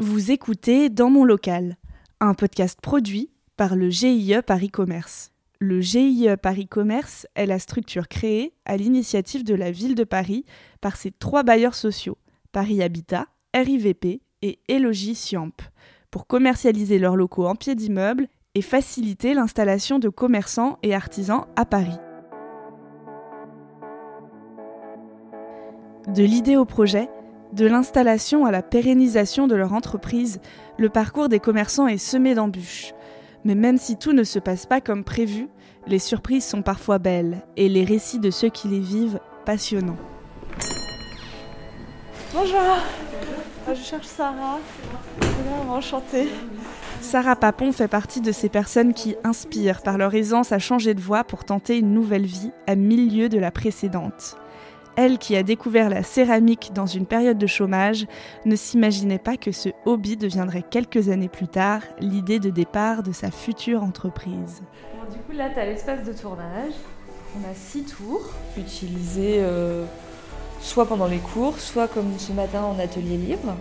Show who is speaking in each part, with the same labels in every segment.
Speaker 1: Vous écoutez Dans mon local, un podcast produit par le GIE Paris Commerce. Le GIE Paris Commerce est la structure créée à l'initiative de la ville de Paris par ses trois bailleurs sociaux, Paris Habitat, RIVP et Elogie Siamp, pour commercialiser leurs locaux en pied d'immeuble et faciliter l'installation de commerçants et artisans à Paris. De l'idée au projet, de l'installation à la pérennisation de leur entreprise, le parcours des commerçants est semé d'embûches. Mais même si tout ne se passe pas comme prévu, les surprises sont parfois belles et les récits de ceux qui les vivent passionnants. Bonjour, ah, je cherche Sarah. Enchantée. Sarah Papon fait partie de ces personnes qui inspirent par leur aisance à changer de voie pour tenter une nouvelle vie à milieu de la précédente. Elle qui a découvert la céramique dans une période de chômage ne s'imaginait pas que ce hobby deviendrait quelques années plus tard l'idée de départ de sa future entreprise.
Speaker 2: du coup là tu as l'espace de tournage, on a six tours utilisés euh, soit pendant les cours, soit comme ce matin en atelier libre.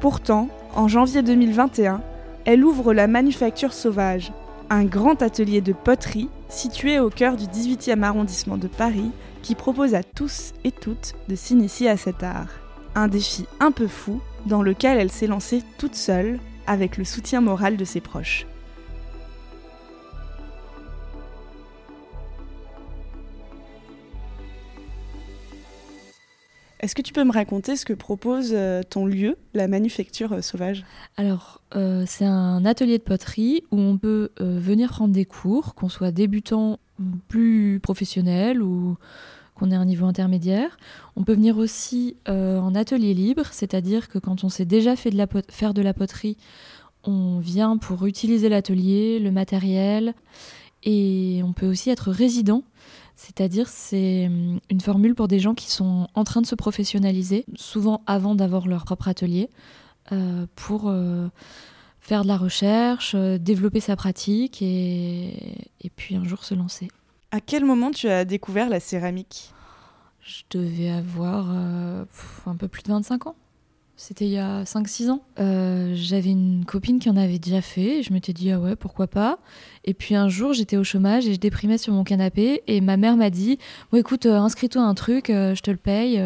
Speaker 1: Pourtant, en janvier 2021, elle ouvre la Manufacture Sauvage, un grand atelier de poterie situé au cœur du 18e arrondissement de Paris qui propose à tous et toutes de s'initier à cet art. Un défi un peu fou dans lequel elle s'est lancée toute seule avec le soutien moral de ses proches. Est-ce que tu peux me raconter ce que propose euh, ton lieu, la Manufacture euh, Sauvage?
Speaker 2: Alors, euh, c'est un atelier de poterie où on peut venir prendre des cours, qu'on soit débutant plus professionnel ou qu'on ait un niveau intermédiaire. On peut venir aussi en atelier libre, c'est-à-dire que quand on s'est déjà fait de la faire de la poterie, on vient pour utiliser l'atelier, le matériel, et on peut aussi être résident. C'est-à-dire, c'est hum, une formule pour des gens qui sont en train de se professionnaliser, souvent avant d'avoir leur propre atelier, euh, pour euh, faire de la recherche, euh, développer sa pratique et, et puis un jour se lancer.
Speaker 1: À quel moment tu as découvert la céramique?
Speaker 2: Je devais avoir un peu plus de 25 ans. C'était il y a 5-6 ans. Euh, j'avais une copine qui en avait déjà fait. Et je m'étais dit, ah ouais, pourquoi pas? Et puis un jour, j'étais au chômage et je déprimais sur mon canapé. Et ma mère m'a dit, bon, écoute, euh, inscris-toi un truc, euh, je te le paye.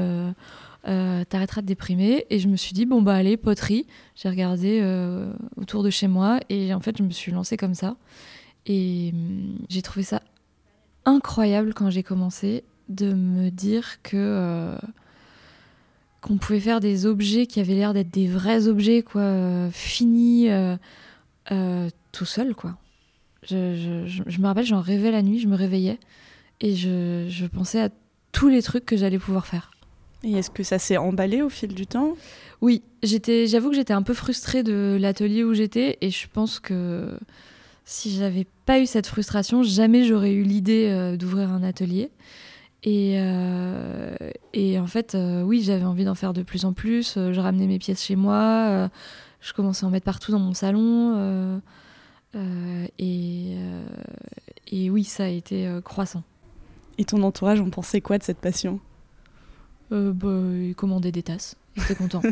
Speaker 2: T'arrêteras de déprimer. Et je me suis dit, bon, bah allez, poterie. J'ai regardé autour de chez moi. Et en fait, je me suis lancée comme ça. Et hum, j'ai trouvé ça incroyable quand j'ai commencé de me dire que qu'on pouvait faire des objets qui avaient l'air d'être des vrais objets, quoi, euh, finis, euh, euh, tout seul, quoi. Je, me rappelle, j'en rêvais la nuit, je me réveillais et je, pensais à tous les trucs que j'allais pouvoir faire.
Speaker 1: Et est-ce que ça s'est emballé au fil du temps?
Speaker 2: Oui, j'étais, j'avoue que j'étais un peu frustrée de l'atelier où j'étais et je pense que si j'avais pas eu cette frustration, jamais j'aurais eu l'idée d'ouvrir un atelier. Et, euh, et en fait, euh, oui, j'avais envie d'en faire de plus en plus. Euh, je ramenais mes pièces chez moi. je commençais à en mettre partout dans mon salon. et, et oui, ça a été croissant.
Speaker 1: Et ton entourage en pensait quoi de cette passion?
Speaker 2: Bah, Il commandait des tasses. Il était content.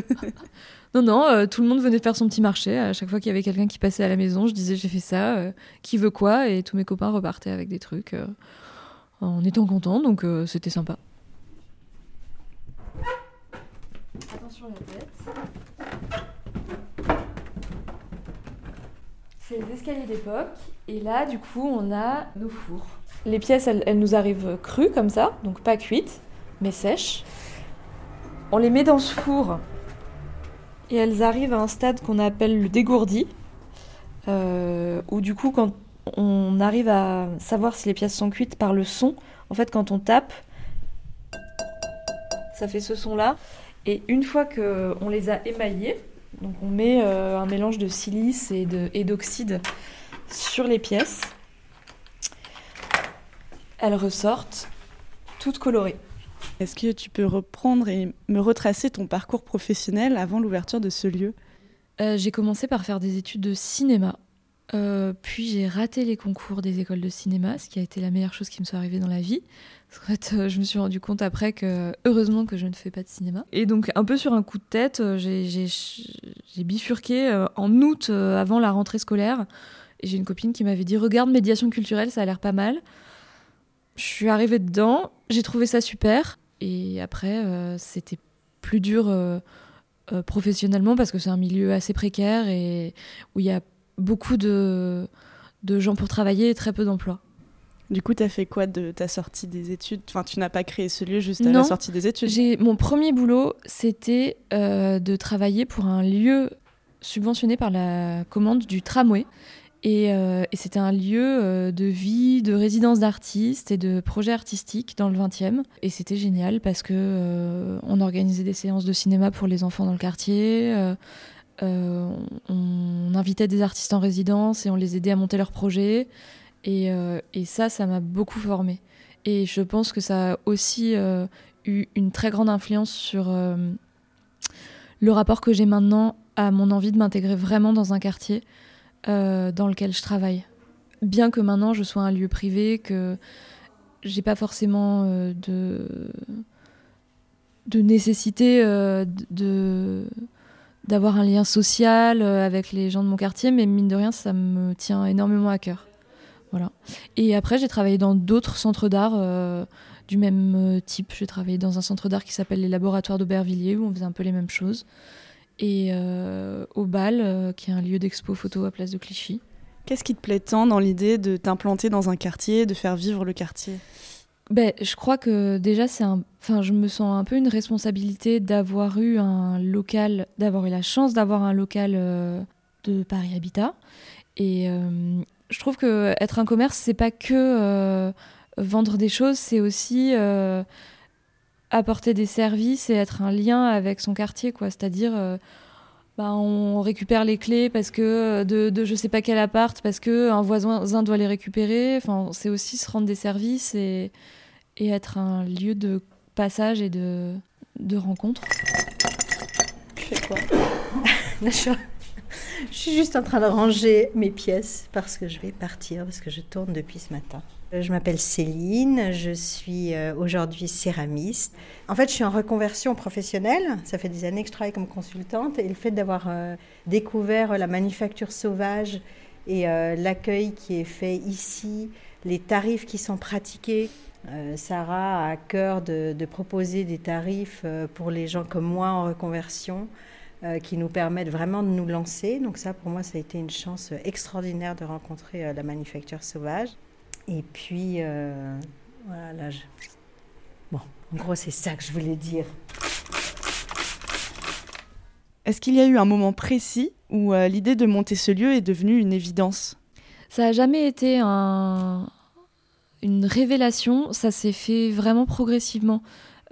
Speaker 2: non, non, tout le monde venait faire son petit marché. À chaque fois qu'il y avait quelqu'un qui passait à la maison, je disais j'ai fait ça, qui veut quoi? Et tous mes copains repartaient avec des trucs en étant content, donc euh, c'était sympa. Attention à la tête. C'est les escaliers d'époque. Et là, du coup, on a nos fours. Les pièces, elles, nous arrivent crues comme ça, donc pas cuites, mais sèches. On les met dans ce four et elles arrivent à un stade qu'on appelle le dégourdi, euh, où du coup, quand on arrive à savoir si les pièces sont cuites par le son. En fait, quand on tape, ça fait ce son-là. Et une fois qu'on les a émaillées, donc on met euh, un mélange de silice et d'oxyde sur les pièces, elles ressortent toutes colorées.
Speaker 1: Est-ce que tu peux reprendre et me retracer ton parcours professionnel avant l'ouverture de ce lieu?
Speaker 2: Euh, J'ai commencé par faire des études de cinéma puis j'ai raté les concours des écoles de cinéma, ce qui a été la meilleure chose qui me soit arrivée dans la vie. En fait, euh, je me suis rendu compte après que heureusement que je ne fais pas de cinéma. Et donc un peu sur un coup de tête, euh, j'ai bifurqué euh, en août avant la rentrée scolaire. Et j'ai une copine qui m'avait dit regarde médiation culturelle, ça a l'air pas mal. Je suis arrivée dedans, j'ai trouvé ça super. Et après, c'était plus dur professionnellement parce que c'est un milieu assez précaire et où il y a beaucoup de, de gens pour travailler et très peu d'emplois.
Speaker 1: Du coup, tu as fait quoi de ta sortie des études? Enfin, tu n'as pas créé ce lieu juste à la sortie des études
Speaker 2: j'ai Mon premier boulot, c'était euh, de travailler pour un lieu subventionné par la commande du tramway. Et, euh, c'était un lieu euh, de vie, de résidence d'artistes et de projets artistiques dans le 20e. Et c'était génial parce que on organisait des séances de cinéma pour les enfants dans le quartier. on invitait des artistes en résidence et on les aidait à monter leurs projets. Euh, et, ça, ça m'a beaucoup formée. Et je pense que ça a aussi euh, eu une très grande influence sur euh, le rapport que j'ai maintenant à mon envie de m'intégrer vraiment dans un quartier dans lequel je travaille. Bien que maintenant je sois un lieu privé, que j'ai pas forcément de, de nécessité de d'avoir un lien social avec les gens de mon quartier, mais mine de rien, ça me tient énormément à cœur. Voilà. Et après, j'ai travaillé dans d'autres centres d'art euh, du même euh, type. J'ai travaillé dans un centre d'art qui s'appelle les Laboratoires d'Aubervilliers, où on faisait un peu les mêmes choses. Et euh, au BAL, qui est un lieu d'expo photo à Place de Clichy.
Speaker 1: Qu'est-ce qui te plaît tant dans l'idée de t'implanter dans un quartier, de faire vivre le quartier?
Speaker 2: Ben, je crois que déjà, c'est un... enfin, je me sens un peu une responsabilité d'avoir eu un local, d'avoir eu la chance d'avoir un local de Paris Habitat. Et, je trouve que être un commerce, c'est pas que euh, vendre des choses, c'est aussi euh, apporter des services et être un lien avec son quartier, quoi. C'est-à-dire, euh, bah, on récupère les clés parce que de, de, je sais pas quel appart, parce que un voisin doit les récupérer. Enfin, c'est aussi se rendre des services et, et être un lieu de passage et de, de rencontre.
Speaker 3: Je fais quoi? je suis juste en train de ranger mes pièces parce que je vais partir, parce que je tourne depuis ce matin. Euh, je m'appelle Céline, je suis euh, aujourd'hui céramiste. En fait, je suis en reconversion professionnelle. Ça fait des années que je travaille comme consultante et le fait d'avoir euh, découvert la manufacture sauvage et l'accueil qui est fait ici, les tarifs qui sont pratiqués, Sarah a à cœur de, de proposer des tarifs pour les gens comme moi en reconversion. Euh, qui nous permettent vraiment de nous lancer. Donc ça, pour moi, ça a été une chance extraordinaire de rencontrer euh, la manufacture sauvage. Et puis, euh, voilà, là, je... bon, en gros, c'est ça que je voulais dire.
Speaker 1: Est-ce qu'il y a eu un moment précis où l'idée de monter ce lieu est devenue une évidence?
Speaker 2: Ça n'a jamais été un... une révélation, ça s'est fait vraiment progressivement.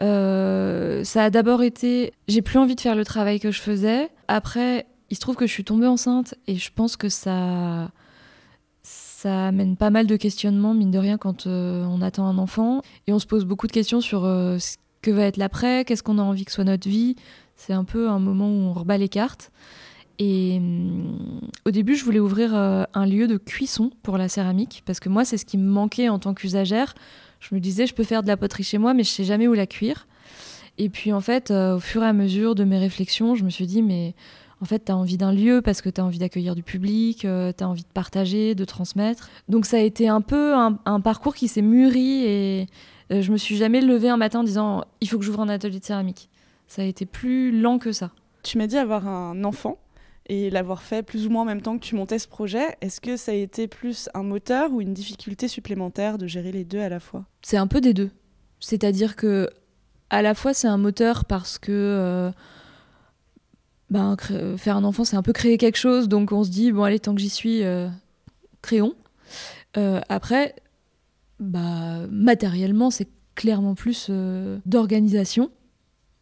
Speaker 2: Euh, ça a d'abord été, j'ai plus envie de faire le travail que je faisais. Après, il se trouve que je suis tombée enceinte et je pense que ça, ça amène pas mal de questionnements, mine de rien, quand euh, on attend un enfant. Et on se pose beaucoup de questions sur euh, ce que va être l'après, qu'est-ce qu'on a envie que soit notre vie. C'est un peu un moment où on rebat les cartes. Et hum, au début, je voulais ouvrir un lieu de cuisson pour la céramique, parce que moi, c'est ce qui me manquait en tant qu'usagère je me disais, je peux faire de la poterie chez moi, mais je sais jamais où la cuire. Et puis en fait, euh, au fur et à mesure de mes réflexions, je me suis dit, mais en fait, tu as envie d'un lieu parce que tu as envie d'accueillir du public, euh, tu as envie de partager, de transmettre. Donc ça a été un peu un, parcours qui s'est mûri et euh, je me suis jamais levée un matin en disant, il faut que j'ouvre un atelier de céramique. Ça a été plus lent que ça.
Speaker 1: Tu m'as dit avoir un enfant et l'avoir fait plus ou moins en même temps que tu montais ce projet, est-ce que ça a été plus un moteur ou une difficulté supplémentaire de gérer les deux à la fois?
Speaker 2: C'est un peu des deux. C'est-à-dire que à la fois c'est un moteur parce que euh, ben, faire un enfant c'est un peu créer quelque chose, donc on se dit bon allez tant que j'y suis, euh, créons. Euh, après, bah, matériellement c'est clairement plus d'organisation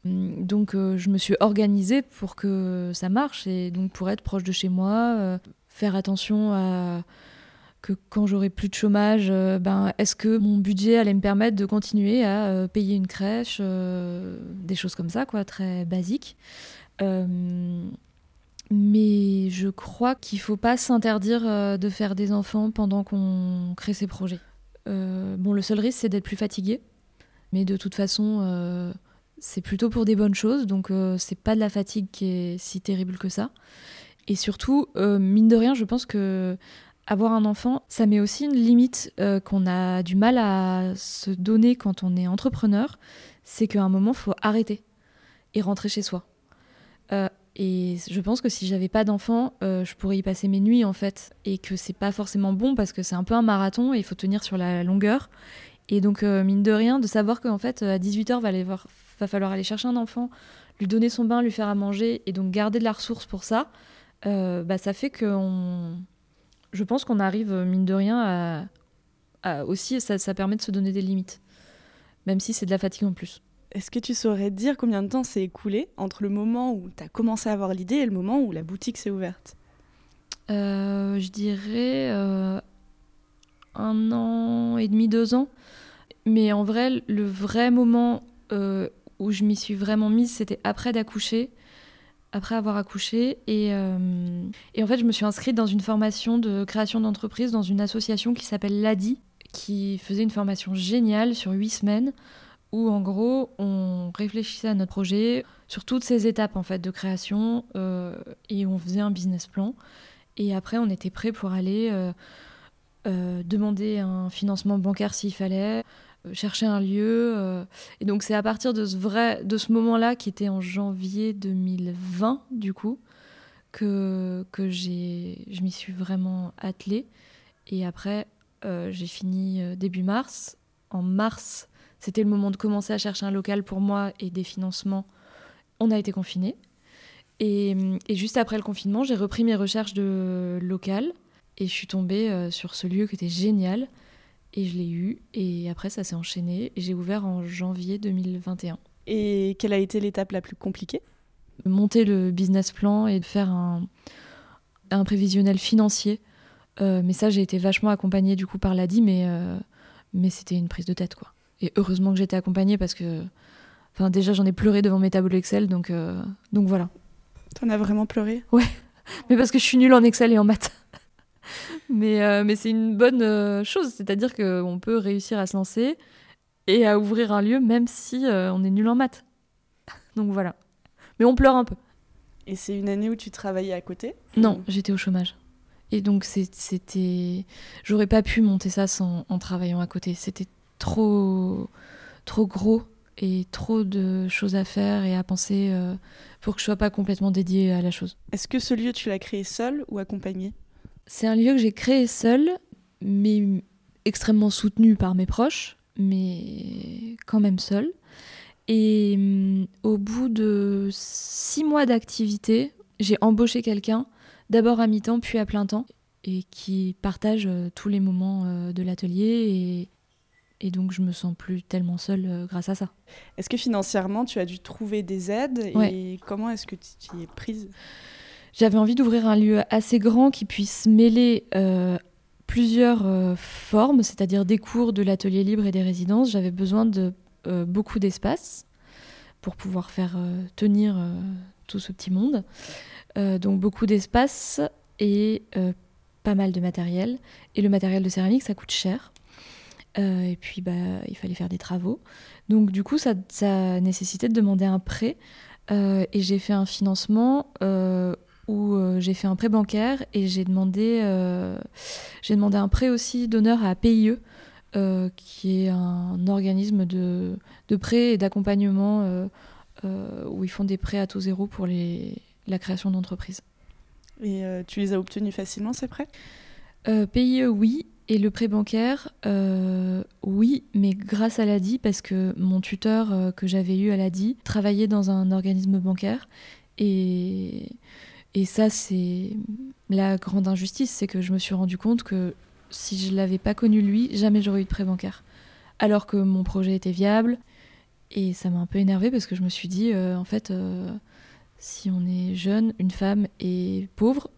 Speaker 2: donc euh, je me suis organisée pour que ça marche et donc pour être proche de chez moi, euh, faire attention à que quand j'aurai plus de chômage, euh, ben, est-ce que mon budget allait me permettre de continuer à payer une crèche, des choses comme ça, quoi, très basiques. Mais je crois qu'il faut pas s'interdire de faire des enfants pendant qu'on crée ses projets. Bon, le seul risque, c'est d'être plus fatigué. Mais de toute façon, c'est plutôt pour des bonnes choses. Donc, c'est pas de la fatigue qui est si terrible que ça. Et surtout, mine de rien, je pense que avoir un enfant, ça met aussi une limite qu'on a du mal à se donner quand on est entrepreneur. C'est qu'à un moment, faut arrêter et rentrer chez soi. Et je pense que si j'avais pas d'enfant, euh, je pourrais y passer mes nuits en fait. Et que c'est pas forcément bon parce que c'est un peu un marathon et il faut tenir sur la longueur. Et donc, euh, mine de rien, de savoir qu'en fait, à 18h, va, va falloir aller chercher un enfant, lui donner son bain, lui faire à manger et donc garder de la ressource pour ça, euh, bah, ça fait que je pense qu'on arrive, mine de rien, à, aussi, ça, ça permet de se donner des limites. Même si c'est de la fatigue en plus.
Speaker 1: Est-ce que tu saurais dire combien de temps s'est écoulé entre le moment où tu as commencé à avoir l'idée et le moment où la boutique s'est ouverte?
Speaker 2: Euh, Je dirais euh, un an et demi, deux ans. Mais en vrai, le vrai moment euh, où je m'y suis vraiment mise, c'était après d'accoucher, après avoir accouché. Et, et, en fait, je me suis inscrite dans une formation de création d'entreprise dans une association qui s'appelle l'ADI, qui faisait une formation géniale sur huit semaines où en gros on réfléchissait à notre projet sur toutes ces étapes en fait de création euh, et on faisait un business plan et après on était prêt pour aller euh, euh, demander un financement bancaire s'il fallait chercher un lieu et donc c'est à partir de ce vrai de ce moment là qui était en janvier 2020 du coup que que je m'y suis vraiment attelée et après j'ai fini début mars en mars c'était le moment de commencer à chercher un local pour moi et des financements. On a été confinés. Et, juste après le confinement, j'ai repris mes recherches de local et je suis tombée euh, sur ce lieu qui était génial. Et je l'ai eu. Et après, ça s'est enchaîné. Et j'ai ouvert en janvier 2021.
Speaker 1: Et quelle a été l'étape la plus compliquée?
Speaker 2: Monter le business plan et de faire un, un prévisionnel financier. Euh, mais ça, j'ai été vachement accompagnée du coup par l'ADI, mais, euh, mais c'était une prise de tête, quoi. Et heureusement que j'étais accompagnée parce que, enfin, déjà j'en ai pleuré devant mes tableaux Excel, donc, euh, donc voilà.
Speaker 1: T'en as vraiment pleuré?
Speaker 2: Ouais, mais parce que je suis nulle en Excel et en maths. mais euh, mais c'est une bonne euh, chose, c'est-à-dire qu'on peut réussir à se lancer et à ouvrir un lieu même si on est nul en maths. donc voilà. Mais on pleure un peu.
Speaker 1: Et c'est une année où tu travaillais à côté?
Speaker 2: Non, j'étais au chômage. Et donc c'était, j'aurais pas pu monter ça sans en travaillant à côté. C'était trop, trop gros et trop de choses à faire et à penser euh, pour que je sois pas complètement dédiée à la chose.
Speaker 1: Est-ce que ce lieu, tu l'as créé seul ou accompagné
Speaker 2: C'est un lieu que j'ai créé seul, mais extrêmement soutenu par mes proches, mais quand même seul. Et mm, au bout de six mois d'activité, j'ai embauché quelqu'un, d'abord à mi-temps, puis à plein temps, et qui partage euh, tous les moments euh, de l'atelier et, et donc, je me sens plus tellement seule euh, grâce à ça.
Speaker 1: Est-ce que financièrement, tu as dû trouver des aides Et comment est-ce que tu y es prise?
Speaker 2: J'avais envie d'ouvrir un lieu assez grand qui puisse mêler euh, plusieurs euh, formes, c'est-à-dire des cours, de l'atelier libre et des résidences. J'avais besoin de beaucoup d'espace pour pouvoir faire tenir tout ce petit monde. donc, beaucoup d'espace et pas mal de matériel. Et le matériel de céramique, ça coûte cher. Euh, et puis, bah, il fallait faire des travaux. Donc, du coup, ça, nécessitait de demander un prêt. Euh, et j'ai fait un financement euh, où j'ai fait un prêt bancaire et j'ai demandé, j'ai demandé un prêt aussi d'honneur à PIE, qui est un organisme de, de prêt et d'accompagnement où ils font des prêts à taux zéro pour les, la création d'entreprises.
Speaker 1: Et tu les as obtenus facilement, ces prêts?
Speaker 2: PIE, oui. Et le prêt bancaire, euh, oui, mais grâce à l'ADI, parce que mon tuteur euh, que j'avais eu à l'ADI travaillait dans un organisme bancaire. Et, et ça, c'est la grande injustice, c'est que je me suis rendu compte que si je l'avais pas connu lui, jamais j'aurais eu de prêt bancaire. Alors que mon projet était viable. Et ça m'a un peu énervé parce que je me suis dit, euh, en fait, si on est jeune, une femme et pauvre,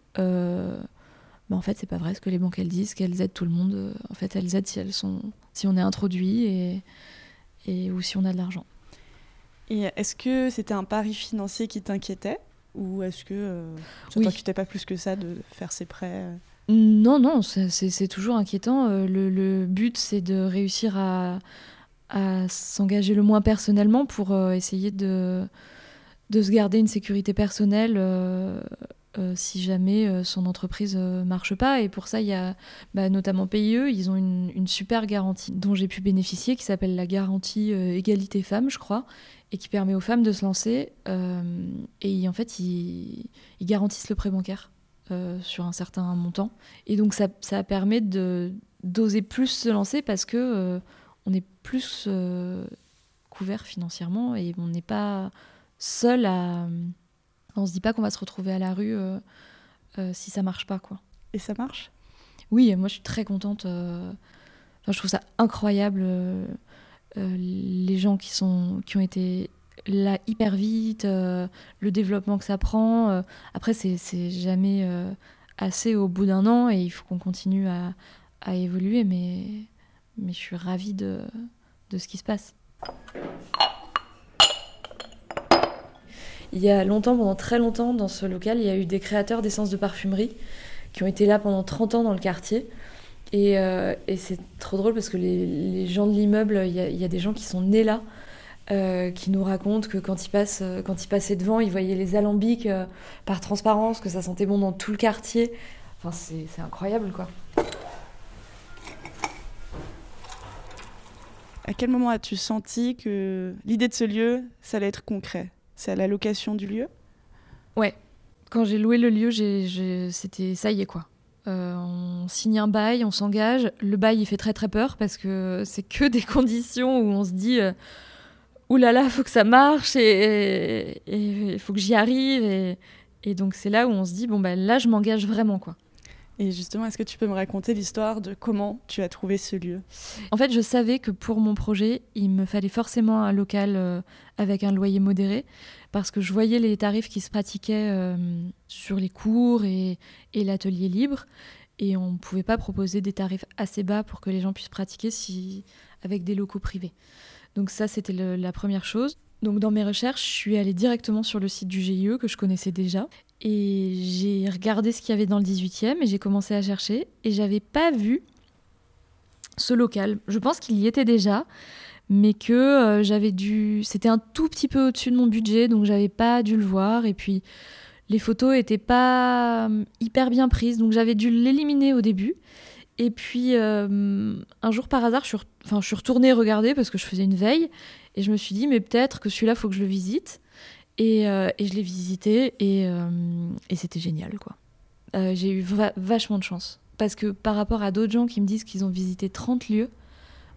Speaker 2: bah, en fait c'est pas vrai ce que les banques elles disent qu'elles aident tout le monde euh, en fait elles aident si elles sont si on est introduit et, et ou si on a de l'argent
Speaker 1: et est-ce que c'était un pari financier qui t'inquiétait? Ou est-ce que ça ne t'inquiétait pas plus que ça de faire ces prêts
Speaker 2: Non, non, c'est toujours inquiétant. Le, but, c'est de réussir à, à s'engager le moins personnellement pour essayer de, de se garder une sécurité personnelle euh, si jamais euh, son entreprise euh, marche pas. Et pour ça, il y a bah, notamment PIE, ils ont une, super garantie dont j'ai pu bénéficier, qui s'appelle la garantie égalité femmes, je crois, et qui permet aux femmes de se lancer. et en fait, ils, garantissent le prêt bancaire sur un certain montant. Et donc, ça, ça permet de d'oser plus se lancer parce que on est plus couvert financièrement et on n'est pas seul à on se dit pas qu'on va se retrouver à la rue euh, euh, si ça marche pas, quoi.
Speaker 1: Et ça marche?
Speaker 2: Oui, moi je suis très contente. Euh, je trouve ça incroyable les gens qui sont qui ont été là hyper vite, le développement que ça prend. après, c'est jamais assez au bout d'un an et il faut qu'on continue à, à, évoluer, mais, mais je suis ravie de, de ce qui se passe. Il y a longtemps, pendant très longtemps, dans ce local, il y a eu des créateurs d'essence de parfumerie qui ont été là pendant 30 ans dans le quartier. Et, euh, c'est trop drôle parce que les, gens de l'immeuble, il y, a des gens qui sont nés là, euh, qui nous racontent que quand ils, passent, euh, quand ils passaient devant, ils voyaient les alambics par transparence, que ça sentait bon dans tout le quartier. Enfin, c'est incroyable, quoi.
Speaker 1: À quel moment as-tu senti que l'idée de ce lieu, ça allait être concret? C'est à la location du lieu?
Speaker 2: Ouais. Quand j'ai loué le lieu, c'était ça y est quoi. Euh, on signe un bail, on s'engage. Le bail, il fait très très peur parce que c'est que des conditions où on se dit euh, oulala, là faut que ça marche et il faut que j'y arrive. Et, donc c'est là où on se dit bon, bah, là, je m'engage vraiment quoi.
Speaker 1: Et justement, est-ce que tu peux me raconter l'histoire de comment tu as trouvé ce lieu?
Speaker 2: En fait, je savais que pour mon projet, il me fallait forcément un local euh, avec un loyer modéré, parce que je voyais les tarifs qui se pratiquaient euh, sur les cours et, l'atelier libre, et on ne pouvait pas proposer des tarifs assez bas pour que les gens puissent pratiquer si, avec des locaux privés. Donc ça, c'était la première chose. Donc dans mes recherches, je suis allée directement sur le site du GIE que je connaissais déjà et j'ai regardé ce qu'il y avait dans le 18e et j'ai commencé à chercher et j'avais pas vu ce local. Je pense qu'il y était déjà, mais que euh, j'avais dû. C'était un tout petit peu au-dessus de mon budget, donc j'avais pas dû le voir. Et puis les photos étaient pas euh, hyper bien prises, donc j'avais dû l'éliminer au début. Et puis euh, un jour par hasard, je suis, enfin, retournée regarder parce que je faisais une veille et je me suis dit, mais peut-être que celui-là, faut que je le visite. Euh, et, je l'ai visité euh, et, c'était génial, quoi. Euh, j'ai eu vachement de chance. Parce que par rapport à d'autres gens qui me disent qu'ils ont visité 30 lieux,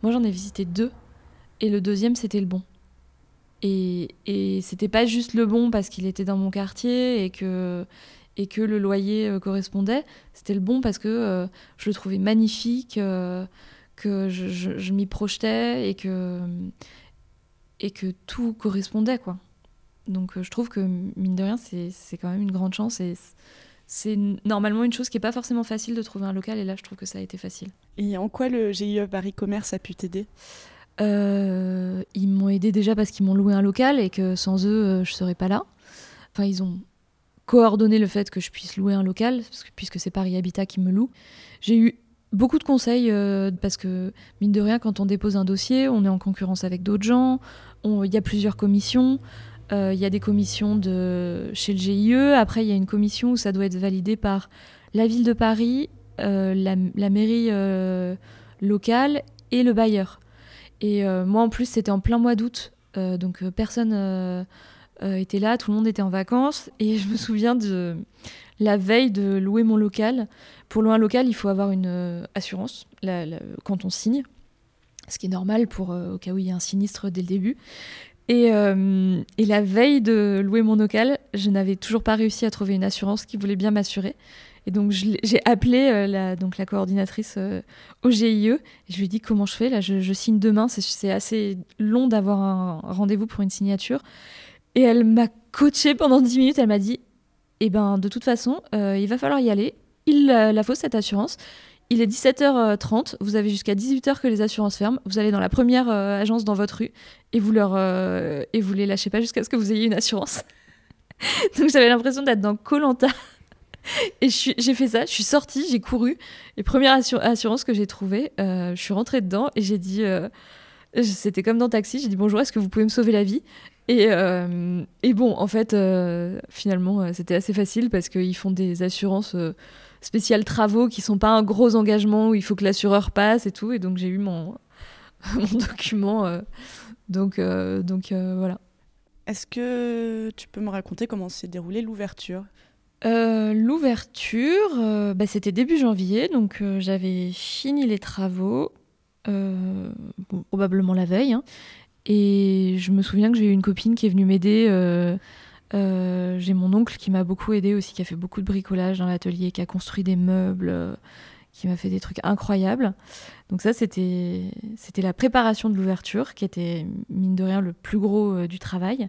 Speaker 2: moi j'en ai visité deux. Et le deuxième, c'était le bon. Et, et c'était pas juste le bon parce qu'il était dans mon quartier et que, et que le loyer correspondait. C'était le bon parce que je le trouvais magnifique, que je, je m'y projetais et que, et que tout correspondait, quoi. Donc euh, je trouve que, mine de rien, c'est quand même une grande chance et c'est normalement une chose qui n'est pas forcément facile de trouver un local et là je trouve que ça a été facile.
Speaker 1: Et en quoi le GIE Paris Commerce a pu t'aider?
Speaker 2: Euh, Ils m'ont aidé déjà parce qu'ils m'ont loué un local et que sans eux euh, je ne serais pas là. Enfin ils ont coordonné le fait que je puisse louer un local puisque c'est Paris Habitat qui me loue. J'ai eu beaucoup de conseils parce que mine de rien quand on dépose un dossier on est en concurrence avec d'autres gens, il y a plusieurs commissions. Euh, il y a des commissions de, chez le GIE. Après, il y a une commission où ça doit être validé par la ville de Paris, euh, la, mairie euh, locale et le bailleur. Et moi, en plus, c'était en plein mois d'août. donc, personne était là, tout le monde était en vacances. Et je me souviens de la veille de louer mon local. Pour louer un local, il faut avoir une assurance quand on signe ce qui est normal pour au cas où il y a un sinistre dès le début. Euh, et, la veille de louer mon local, je n'avais toujours pas réussi à trouver une assurance qui voulait bien m'assurer. Et donc j'ai appelé euh, la, donc la coordinatrice euh, au GIE et je lui ai dit comment je fais. Là, je, signe demain. C'est assez long d'avoir un rendez-vous pour une signature. Et elle m'a coaché pendant 10 minutes. Elle m'a dit Eh ben, de toute façon, il va falloir y aller. Il la faut cette assurance. Il est 17h30, vous avez jusqu'à 18h que les assurances ferment. Vous allez dans la première euh, agence dans votre rue et vous leur euh, et vous les lâchez pas jusqu'à ce que vous ayez une assurance. Donc j'avais l'impression d'être dans Colanta. Et j'ai fait ça, je suis sortie, j'ai couru. Et première assurance que j'ai trouvée, euh, je suis rentrée dedans et j'ai dit, euh, c'était comme dans Taxi, j'ai dit bonjour, est-ce que vous pouvez me sauver la vie? Et, euh, et, bon, en fait, finalement, c'était assez facile parce qu'ils font des assurances spéciales travaux qui sont pas un gros engagement où il faut que l'assureur passe et tout. Et donc j'ai eu mon, mon document. donc donc voilà.
Speaker 1: Est-ce que tu peux me raconter comment s'est déroulée l'ouverture?
Speaker 2: Euh, L'ouverture, euh, bah, c'était début janvier, donc euh, j'avais fini les travaux, probablement la veille. Hein. Et je me souviens que j'ai eu une copine qui est venue m'aider. j'ai mon oncle qui m'a beaucoup aidé aussi, qui a fait beaucoup de bricolage dans l'atelier, qui a construit des meubles, qui m'a fait des trucs incroyables. Donc ça, c'était la préparation de l'ouverture, qui était, mine de rien, le plus gros du travail.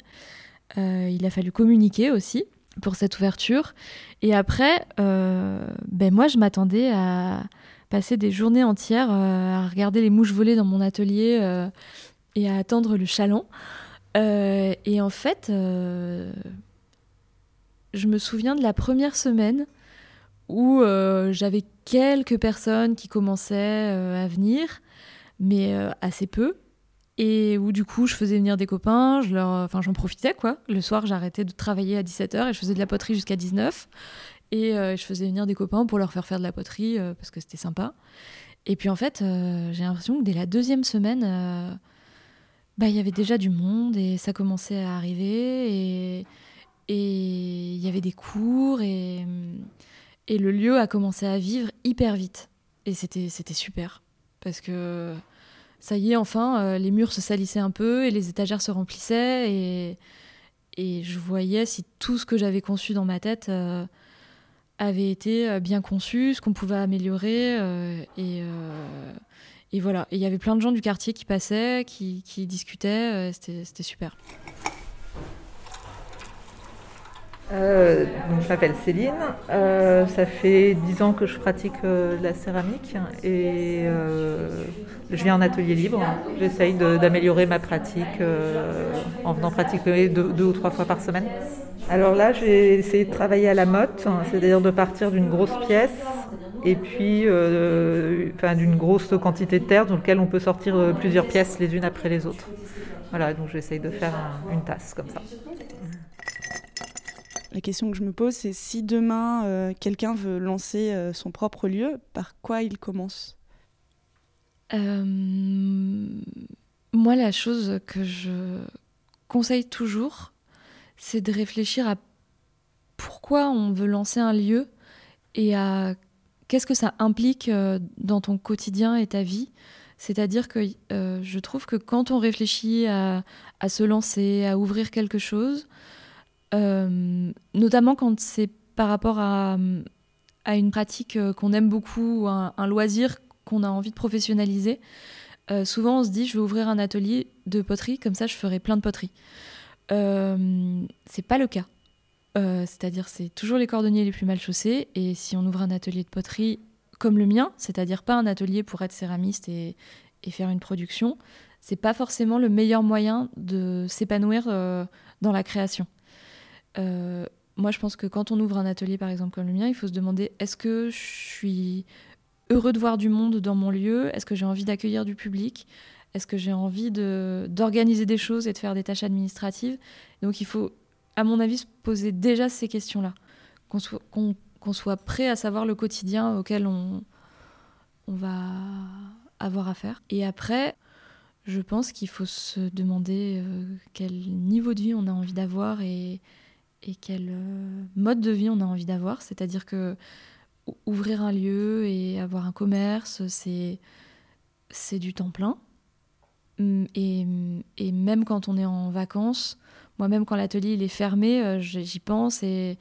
Speaker 2: il a fallu communiquer aussi pour cette ouverture. Et après, euh, ben moi, je m'attendais à passer des journées entières euh, à regarder les mouches voler dans mon atelier euh, et à attendre le chaland. et en fait, je me souviens de la première semaine où j'avais quelques personnes qui commençaient à venir, mais assez peu et où du coup je faisais venir des copains, je leur, enfin j'en profitais quoi. Le soir j'arrêtais de travailler à 17h et je faisais de la poterie jusqu'à 19 et euh, je faisais venir des copains pour leur faire faire de la poterie euh, parce que c'était sympa. Et puis en fait euh, j'ai l'impression que dès la deuxième semaine, bah il y avait déjà du monde et ça commençait à arriver et il y avait des cours et et le lieu a commencé à vivre hyper vite et c'était c'était super parce que ça y est, enfin, euh, les murs se salissaient un peu et les étagères se remplissaient et, et je voyais si tout ce que j'avais conçu dans ma tête euh, avait été euh, bien conçu, ce qu'on pouvait améliorer. et, et, voilà. Il y avait plein de gens du quartier qui passaient, qui, discutaient. C'était super.
Speaker 4: Euh, je m'appelle Céline. Euh, ça fait dix ans que je pratique euh, la céramique et je viens en atelier libre. J'essaye d'améliorer ma pratique en venant pratiquer deux, ou trois fois par semaine. Alors là, j'ai essayé de travailler à la motte, c'est-à-dire de partir d'une grosse pièce et puis enfin, d'une grosse quantité de terre dans laquelle on peut sortir plusieurs pièces les unes après les autres. Voilà, donc j'essaye de faire une tasse comme ça
Speaker 1: la question que je me pose, c'est si demain euh, quelqu'un veut lancer euh, son propre lieu, par quoi il commence?
Speaker 2: Euh, Moi, la chose que je conseille toujours, c'est de réfléchir à pourquoi on veut lancer un lieu et à qu'est-ce que ça implique dans ton quotidien et ta vie? C'est-à-dire que je trouve que quand on réfléchit à, se lancer, à ouvrir quelque chose, euh, notamment quand c'est par rapport à, une pratique euh, qu'on aime beaucoup, un, un loisir qu'on a envie de professionnaliser. Euh, souvent, on se dit, je vais ouvrir un atelier de poterie, comme ça, je ferai plein de poterie. Euh, c'est pas le cas. C'est-à-dire, c'est toujours les cordonniers les plus mal chaussés. Et si on ouvre un atelier de poterie comme le mien, c'est-à-dire pas un atelier pour être céramiste et, faire une production, c'est pas forcément le meilleur moyen de s'épanouir dans la création. Euh, moi, je pense que quand on ouvre un atelier, par exemple, comme le mien, il faut se demander est-ce que je suis heureux de voir du monde dans mon lieu? Est-ce que j'ai envie d'accueillir du public? Est-ce que j'ai envie d'organiser des choses et de faire des tâches administratives? Donc, il faut, à mon avis, se poser déjà ces questions-là. Qu'on soit, prêt à savoir le quotidien auquel on, va avoir affaire. Et après, je pense qu'il faut se demander euh, quel niveau de vie on a envie d'avoir et quel euh, mode de vie on a envie d'avoir. C'est-à-dire que ouvrir un lieu et avoir un commerce, c'est du temps plein. Et, et, même quand on est en vacances, moi-même quand l'atelier il est fermé, euh, j'y pense et,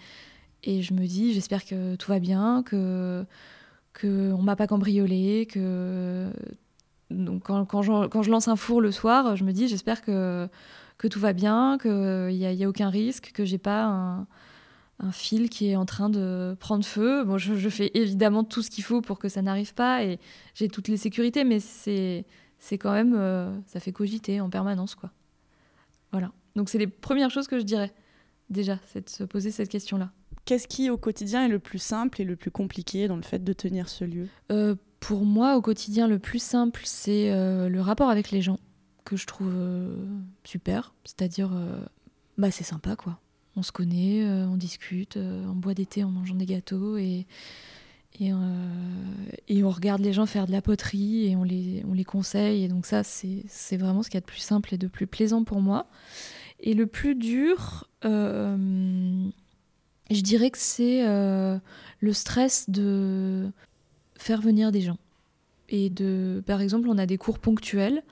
Speaker 2: je me dis j'espère que tout va bien, que que on m'a pas cambriolé, que quand, je, lance un four le soir, je me dis j'espère que tout va bien, qu'il n'y a, y a, aucun risque, que j'ai pas un, fil qui est en train de prendre feu. Bon, je, fais évidemment tout ce qu'il faut pour que ça n'arrive pas et j'ai toutes les sécurités, mais quand même euh, ça fait cogiter en permanence quoi. Voilà. Donc c'est les premières choses que je dirais. déjà, c'est de se poser cette question-là.
Speaker 1: Qu'est-ce qui, au quotidien, est le plus simple et le plus compliqué dans le fait de tenir ce lieu?
Speaker 2: Euh, Pour moi, au quotidien, le plus simple, c'est euh, le rapport avec les gens, que je trouve euh, super. C'est-à-dire, bah, c'est sympa, quoi. On se connaît, on discute, on boit des thés en mangeant des gâteaux et, et, et, on regarde les gens faire de la poterie et on les, on les conseille. Et donc ça, c'est vraiment ce qu'il y a de plus simple et de plus plaisant pour moi. Et le plus dur, je dirais que c'est euh, le stress de faire venir des gens. Et de, par exemple, on a des cours ponctuels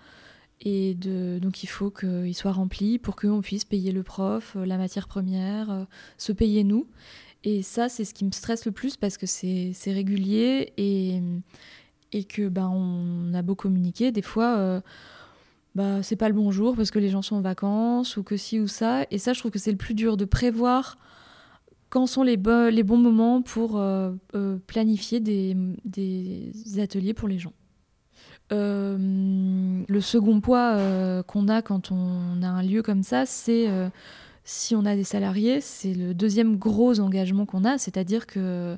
Speaker 2: et de, donc il faut qu'ils soient remplis pour qu'on puisse payer le prof, euh, la matière première, euh, se payer nous. Et ça, c'est ce qui me stresse le plus parce que c'est régulier et, et que ben, on a beau communiquer, des fois, bah, c'est pas le bon jour parce que les gens sont en vacances ou que ci ou ça. Et ça, je trouve que c'est le plus dur de prévoir quand sont les, bons moments pour euh, euh, planifier des, ateliers pour les gens. Euh, le second poids qu'on a quand on a un lieu comme ça, c'est si on a des salariés, c'est le deuxième gros engagement qu'on a, c'est-à-dire que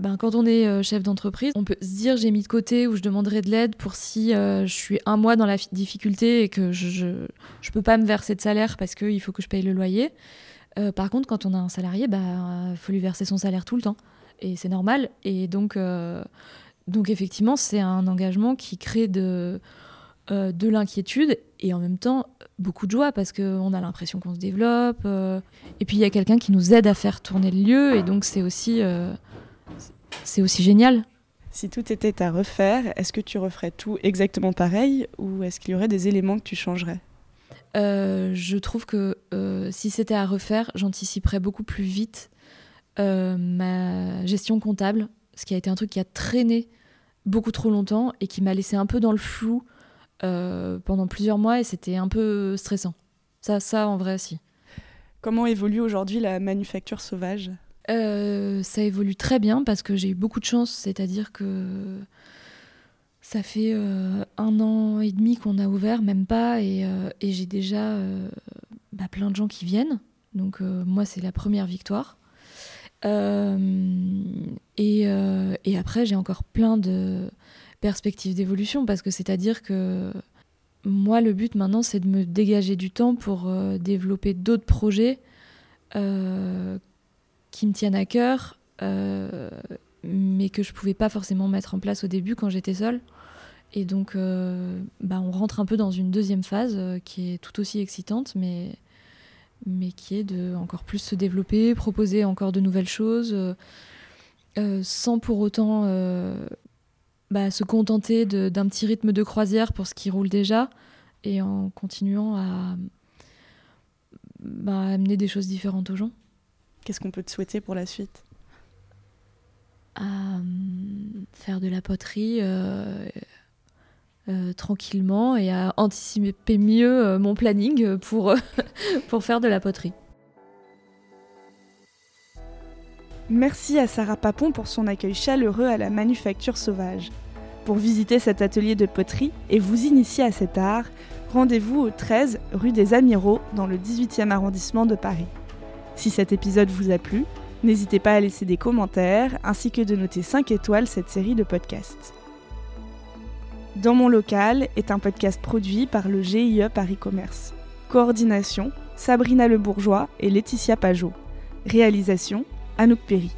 Speaker 2: ben, quand on est chef d'entreprise, on peut se dire j'ai mis de côté ou je demanderai de l'aide pour si je suis un mois dans la difficulté et que je ne peux pas me verser de salaire parce qu'il faut que je paye le loyer. Euh, par contre, quand on a un salarié, il bah, faut lui verser son salaire tout le temps. Et c'est normal. Et donc, euh, donc effectivement, c'est un engagement qui crée de, euh, de l'inquiétude et en même temps beaucoup de joie parce qu'on a l'impression qu'on se développe. et puis, il y a quelqu'un qui nous aide à faire tourner le lieu. Et donc, c'est aussi, c'est aussi génial.
Speaker 1: Si tout était à refaire, est-ce que tu referais tout exactement pareil ou est-ce qu'il y aurait des éléments que tu changerais?
Speaker 2: Euh, je trouve que euh, si c'était à refaire, j'anticiperais beaucoup plus vite euh, ma gestion comptable, ce qui a été un truc qui a traîné beaucoup trop longtemps et qui m'a laissé un peu dans le flou pendant plusieurs mois et c'était un peu stressant. Ça, ça en vrai, si.
Speaker 1: Comment évolue aujourd'hui la manufacture sauvage?
Speaker 2: Ça évolue très bien parce que j'ai eu beaucoup de chance, c'est-à-dire que ça fait euh, un an et demi qu'on a ouvert, même pas, et, euh, j'ai déjà euh, bah, plein de gens qui viennent. Donc moi, c'est la première victoire. Et, après, j'ai encore plein de perspectives d'évolution, parce que c'est-à-dire que moi, le but maintenant, c'est de me dégager du temps pour développer d'autres projets qui me tiennent à cœur mais que je pouvais pas forcément mettre en place au début quand j'étais seule. Et donc, euh, bah, on rentre un peu dans une deuxième phase euh, qui est tout aussi excitante, mais, mais qui est de encore plus se développer, proposer encore de nouvelles choses, euh, sans pour autant bah, se contenter d'un petit rythme de croisière pour ce qui roule déjà, et en continuant à bah, amener des choses différentes aux gens.
Speaker 1: Qu'est-ce qu'on peut te souhaiter pour la suite?
Speaker 2: À faire de la poterie euh, tranquillement et à anticiper mieux euh, mon planning pour, pour faire de la poterie.
Speaker 1: Merci à Sarah Papon pour son accueil chaleureux à la Manufacture Sauvage. Pour visiter cet atelier de poterie et vous initier à cet art, rendez-vous au 13 rue des Amiraux dans le 18e arrondissement de Paris. Si cet épisode vous a plu, n'hésitez pas à laisser des commentaires ainsi que de noter 5 étoiles cette série de podcasts. Dans mon local est un podcast produit par le GIE Paris Commerce. Coordination Sabrina Le Bourgeois et Laetitia Pajot. Réalisation Anouk Perry.